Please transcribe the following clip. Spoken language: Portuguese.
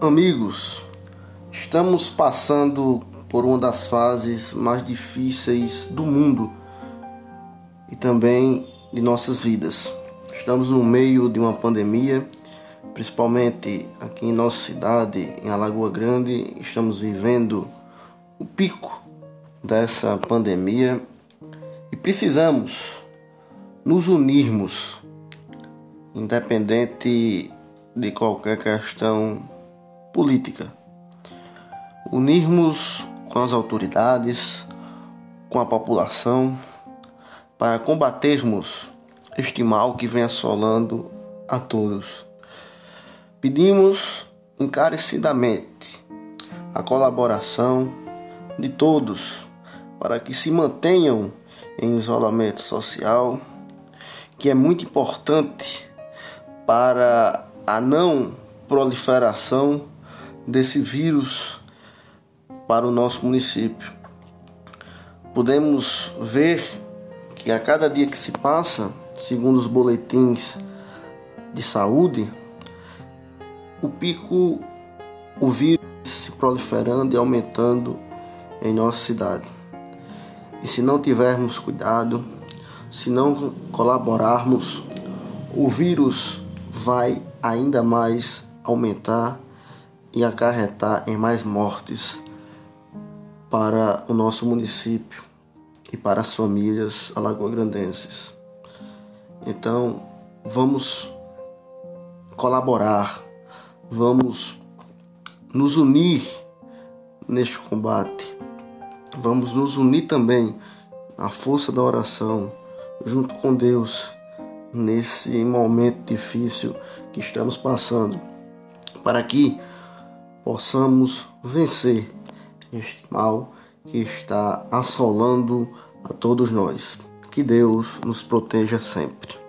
Amigos, estamos passando por uma das fases mais difíceis do mundo e também de nossas vidas. Estamos no meio de uma pandemia, principalmente aqui em nossa cidade, em Alagoa Grande, estamos vivendo o pico dessa pandemia e precisamos nos unirmos, independente de qualquer questão política. Unirmos com as autoridades, com a população, para combatermos este mal que vem assolando a todos. Pedimos encarecidamente a colaboração de todos para que se mantenham em isolamento social, que é muito importante para a não proliferação desse vírus para o nosso município. Podemos ver que a cada dia que se passa, segundo os boletins de saúde, o pico, o vírus se proliferando e aumentando em nossa cidade. E se não tivermos cuidado, se não colaborarmos, o vírus vai ainda mais aumentar e acarretar em mais mortes para o nosso município e para as famílias alagoagrandenses. Então, vamos colaborar, vamos nos unir neste combate. Vamos nos unir também na força da oração, junto com Deus, nesse momento difícil que estamos passando, para que possamos vencer este mal que está assolando a todos nós. Que Deus nos proteja sempre.